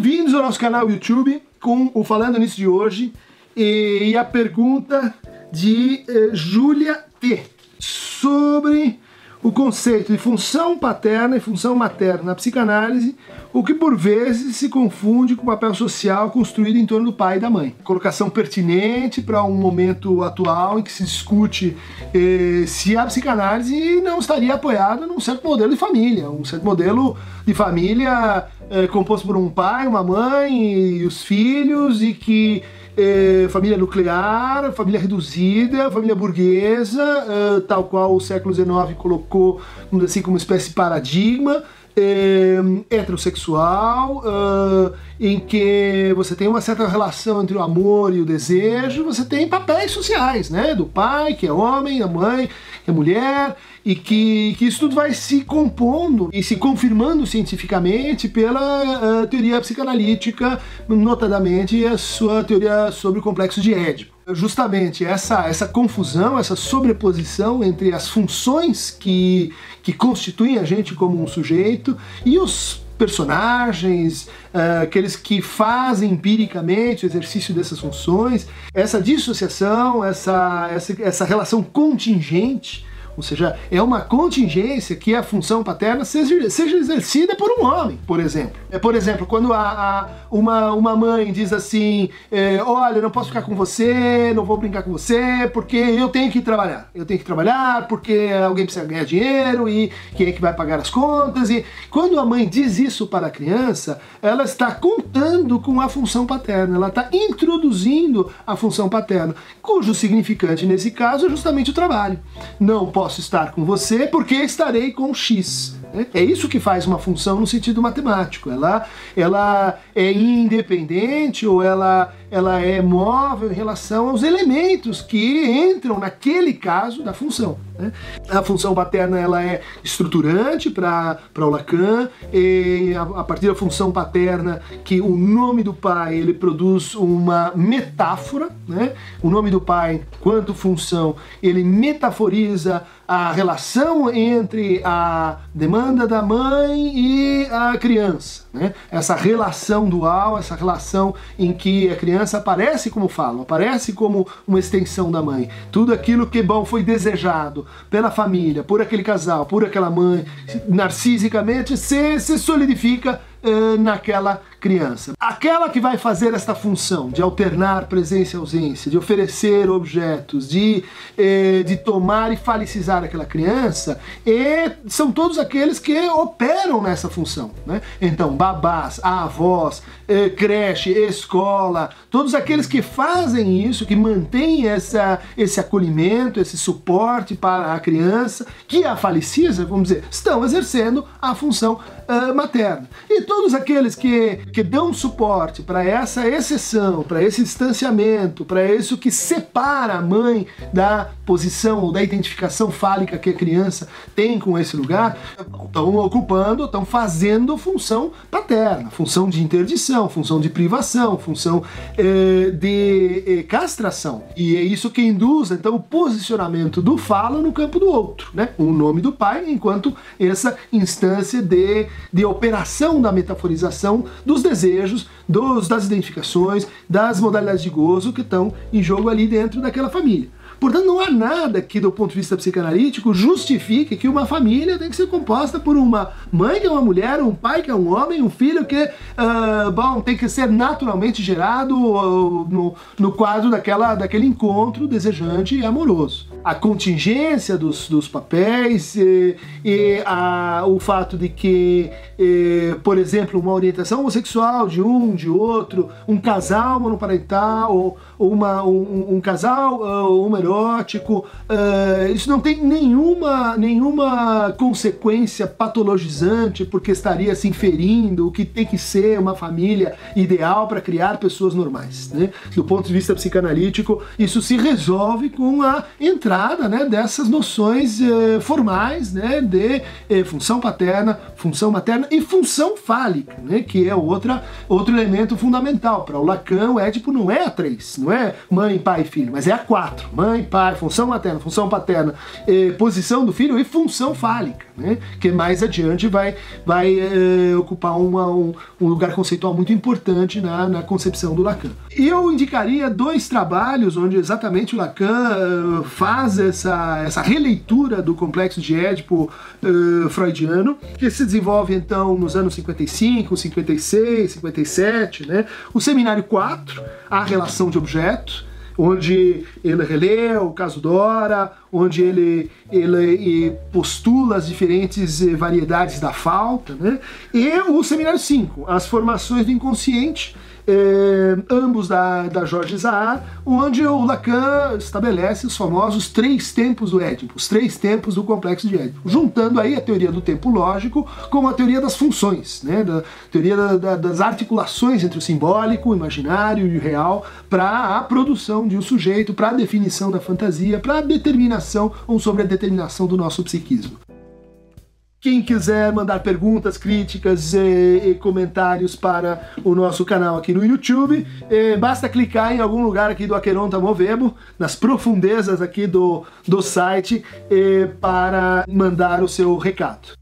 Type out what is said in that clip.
Bem-vindos ao nosso canal YouTube com o Falando Nisso de hoje e a pergunta de eh, Júlia T sobre o conceito de função paterna e função materna na psicanálise, o que por vezes se confunde com o papel social construído em torno do pai e da mãe. Colocação pertinente para um momento atual em que se discute eh, se a psicanálise não estaria apoiada num certo modelo de família, um certo modelo de família eh, composto por um pai, uma mãe e os filhos, e que é, família nuclear, família reduzida, família burguesa, é, tal qual o século XIX colocou assim, como uma espécie de paradigma, é, heterossexual, uh, em que você tem uma certa relação entre o amor e o desejo, você tem papéis sociais, né? Do pai, que é homem, da mãe, é mulher, e que, que isso tudo vai se compondo e se confirmando cientificamente pela uh, teoria psicanalítica, notadamente a sua teoria sobre o complexo de Édipo. Justamente essa, essa confusão, essa sobreposição entre as funções que, que constituem a gente como um sujeito e os personagens, uh, aqueles que fazem empiricamente o exercício dessas funções, essa dissociação, essa, essa, essa relação contingente ou seja, é uma contingência que a função paterna seja, seja exercida por um homem, por exemplo. É, por exemplo, quando a, a uma, uma mãe diz assim: é, Olha, não posso ficar com você, não vou brincar com você, porque eu tenho que trabalhar. Eu tenho que trabalhar porque alguém precisa ganhar dinheiro e quem é que vai pagar as contas. E quando a mãe diz isso para a criança, ela está contando com a função paterna, ela está introduzindo a função paterna, cujo significante nesse caso é justamente o trabalho. Não posso posso estar com você porque estarei com X. É isso que faz uma função no sentido matemático. Ela, ela é independente ou ela, ela é móvel em relação aos elementos que entram naquele caso da função. Né? A função paterna ela é estruturante para o Lacan, e a, a, partir da função paterna que o nome do pai ele produz uma metáfora, né? o nome do pai, quanto função, ele metaforiza a relação entre a demanda da mãe e a criança. Né? Essa relação dual, essa relação em que a criança aparece como falo, aparece como uma extensão da mãe. Tudo aquilo que bom foi desejado pela família, por aquele casal, por aquela mãe, narcisicamente, se, se solidifica uh, naquela criança. Aquela que vai fazer esta função de alternar presença e ausência, de oferecer objetos, de, eh, de tomar e falicizar aquela criança, e são todos aqueles que operam nessa função. Né? Então, babás, avós, eh, creche, escola, todos aqueles que fazem isso, que mantêm essa, esse acolhimento, esse suporte para a criança, que a faliciza, vamos dizer, estão exercendo a função uh, materna. E todos aqueles que, que dão suporte para essa exceção, para esse distanciamento, para isso que separa a mãe da posição ou da identificação fálica que a criança tem com esse lugar, estão ocupando, estão fazendo função paterna, função de interdição, função de privação, função eh, de eh, castração. E é isso que induz então o posicionamento do falo no campo do outro, né? O nome do pai enquanto essa instância de de operação da metaforização dos desejos, dos, das identificações, das modalidades de gozo que estão em jogo ali dentro daquela família. Portanto, não há nada que, do ponto de vista psicanalítico, justifique que uma família tem que ser composta por uma mãe que é uma mulher, um pai que é um homem, um filho que, uh, bom, tem que ser naturalmente gerado uh, no, no quadro daquela, daquele encontro desejante e amoroso. A contingência dos, dos papéis e, e a, o fato de que, e, por exemplo, uma orientação homossexual de um, de outro, um casal monoparental, ou, uma, um, um casal uh, uh, isso não tem nenhuma, nenhuma consequência patologizante porque estaria se inferindo o que tem que ser uma família ideal para criar pessoas normais. Né? Do ponto de vista psicanalítico, isso se resolve com a entrada né, dessas noções uh, formais né, de uh, função paterna, função materna e função fálica, né, que é outra, outro elemento fundamental. Para o Lacan, o Édipo não é a três, não é mãe, pai e filho, mas é a quatro. Mãe, mãe, pai, função materna, função paterna, eh, posição do filho e função fálica, né? que mais adiante vai, vai eh, ocupar uma, um, um, lugar conceitual muito importante na, na concepção do Lacan. Eu indicaria dois trabalhos onde exatamente o Lacan uh, faz essa, essa releitura do complexo de Édipo uh, freudiano, que se desenvolve então nos anos 55, 56, 57, né? o Seminário 4, A Relação de Objeto, onde ele relê o caso Dora, onde ele, ele postula as diferentes eh, variedades da falta, né? e o Seminário 5, As Formações do Inconsciente, eh, ambos da, da Jorge Zahar, onde o Lacan estabelece os famosos três tempos do Édipo, os três tempos do complexo de Édipo, juntando aí a teoria do tempo lógico com a teoria das funções, né, da teoria da, da, das articulações entre o simbólico, o imaginário e o real, para a produção de um sujeito, para a definição da fantasia, para a determinação ou sobre a determinação do nosso psiquismo. Quem quiser mandar perguntas, críticas e, e, comentários para o nosso canal aqui no YouTube, eh, basta clicar em algum lugar aqui do Aqueronta Movebo, nas profundezas aqui do, do site, eh, para mandar o seu recado.